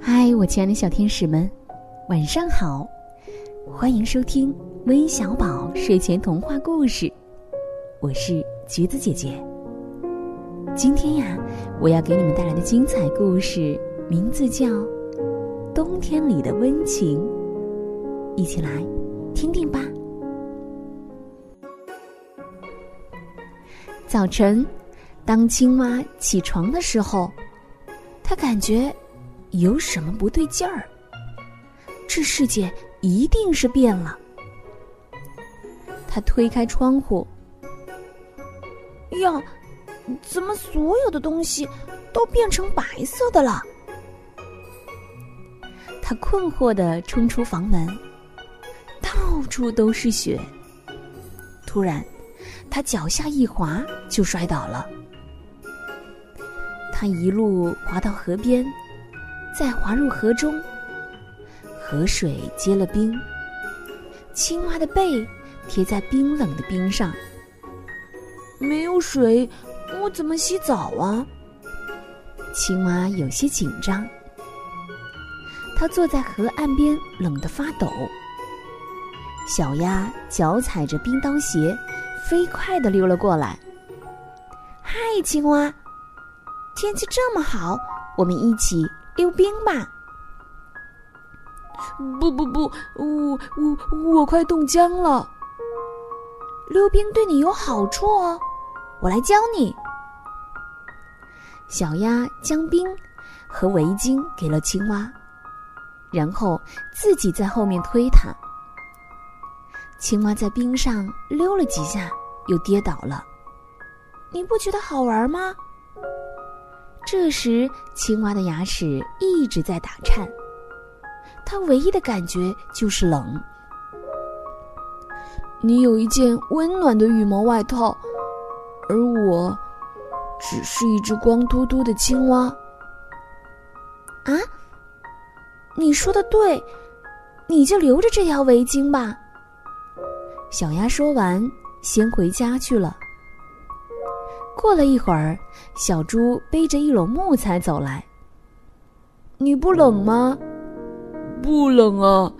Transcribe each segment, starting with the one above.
嗨，我亲爱的小天使们，晚上好！欢迎收听微小宝睡前童话故事，我是橘子姐姐。今天呀，我要给你们带来的精彩故事名字叫《冬天里的温情》，一起来听听吧。早晨，当青蛙起床的时候，他感觉。有什么不对劲儿？这世界一定是变了。他推开窗户，呀，怎么所有的东西都变成白色的了？他困惑的冲出房门，到处都是雪。突然，他脚下一滑，就摔倒了。它一路滑到河边。再滑入河中，河水结了冰，青蛙的背贴在冰冷的冰上。没有水，我怎么洗澡啊？青蛙有些紧张，它坐在河岸边，冷得发抖。小鸭脚踩着冰刀鞋，飞快地溜了过来。嗨，青蛙，天气这么好，我们一起。溜冰吧！不不不，我我我快冻僵了。溜冰对你有好处哦，我来教你。小鸭将冰和围巾给了青蛙，然后自己在后面推它。青蛙在冰上溜了几下，又跌倒了。你不觉得好玩吗？这时，青蛙的牙齿一直在打颤，它唯一的感觉就是冷。你有一件温暖的羽毛外套，而我只是一只光秃秃的青蛙。啊，你说的对，你就留着这条围巾吧。小鸭说完，先回家去了。过了一会儿，小猪背着一篓木材走来。你不冷吗？不冷啊，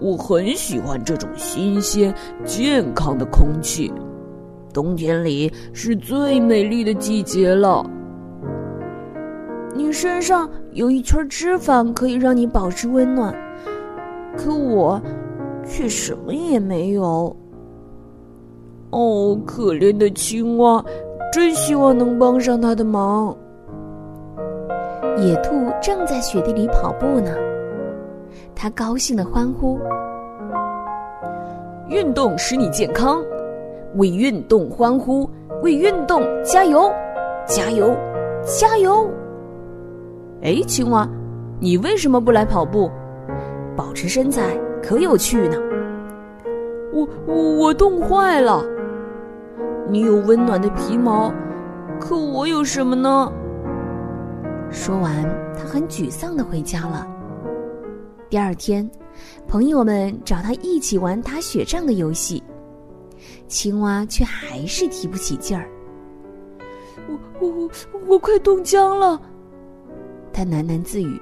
我很喜欢这种新鲜、健康的空气。冬天里是最美丽的季节了。你身上有一圈脂肪可以让你保持温暖，可我却什么也没有。哦，可怜的青蛙。真希望能帮上他的忙。野兔正在雪地里跑步呢，它高兴的欢呼：“运动使你健康，为运动欢呼，为运动加油，加油，加油！”哎，青蛙，你为什么不来跑步？保持身材可有趣呢。我我我冻坏了。你有温暖的皮毛，可我有什么呢？说完，他很沮丧的回家了。第二天，朋友们找他一起玩打雪仗的游戏，青蛙却还是提不起劲儿。我我我快冻僵了，他喃喃自语：“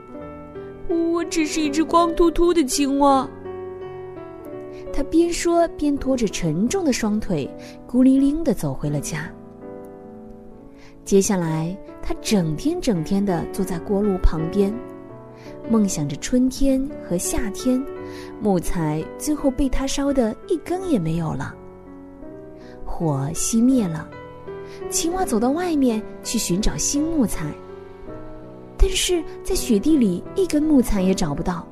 我只是一只光秃秃的青蛙。”他边说边拖着沉重的双腿，孤零零的走回了家。接下来，他整天整天的坐在锅炉旁边，梦想着春天和夏天。木材最后被他烧得一根也没有了。火熄灭了，青蛙走到外面去寻找新木材，但是在雪地里一根木材也找不到。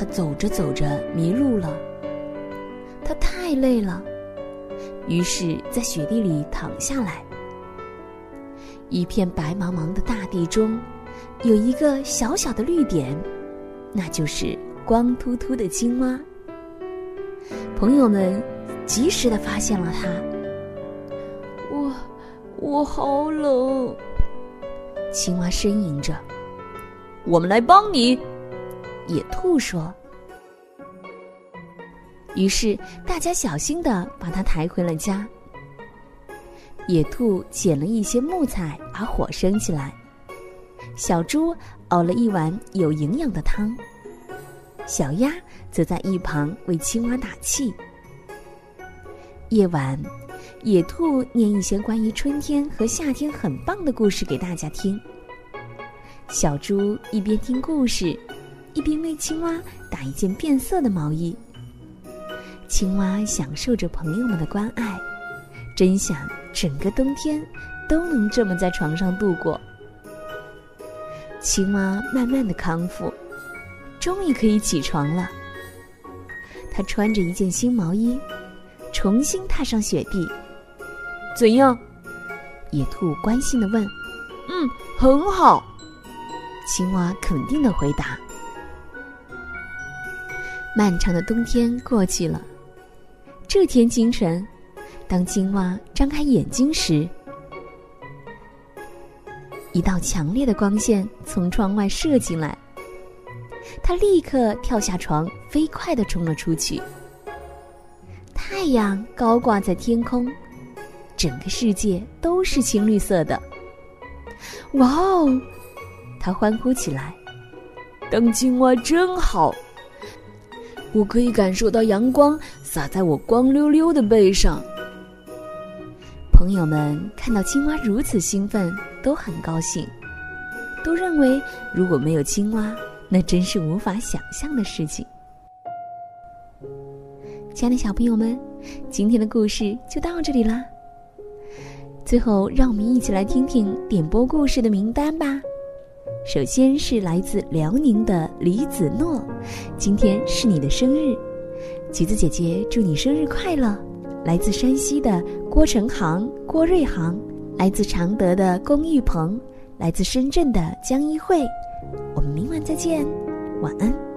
他走着走着迷路了，他太累了，于是，在雪地里躺下来。一片白茫茫的大地中，有一个小小的绿点，那就是光秃秃的青蛙。朋友们及时的发现了它。我，我好冷。青蛙呻吟着：“我们来帮你。”野兔说：“于是大家小心的把它抬回了家。野兔捡了一些木材，把火生起来，小猪熬了一碗有营养的汤，小鸭则在一旁为青蛙打气。夜晚，野兔念一些关于春天和夏天很棒的故事给大家听。小猪一边听故事，一边为青蛙打一件变色的毛衣。青蛙享受着朋友们的关爱，真想整个冬天都能这么在床上度过。青蛙慢慢的康复，终于可以起床了。它穿着一件新毛衣。重新踏上雪地，怎样？野兔关心的问。“嗯，很好。”青蛙肯定的回答。漫长的冬天过去了，这天清晨，当青蛙张开眼睛时，一道强烈的光线从窗外射进来，它立刻跳下床，飞快的冲了出去。太阳高挂在天空，整个世界都是青绿色的。哇哦！他欢呼起来。当青蛙真好，我可以感受到阳光洒在我光溜溜的背上。朋友们看到青蛙如此兴奋，都很高兴，都认为如果没有青蛙，那真是无法想象的事情。亲爱的小朋友们，今天的故事就到这里啦。最后，让我们一起来听听点播故事的名单吧。首先是来自辽宁的李子诺，今天是你的生日，橘子姐姐祝你生日快乐。来自山西的郭成航、郭瑞航，来自常德的龚玉鹏，来自深圳的江一慧，我们明晚再见，晚安。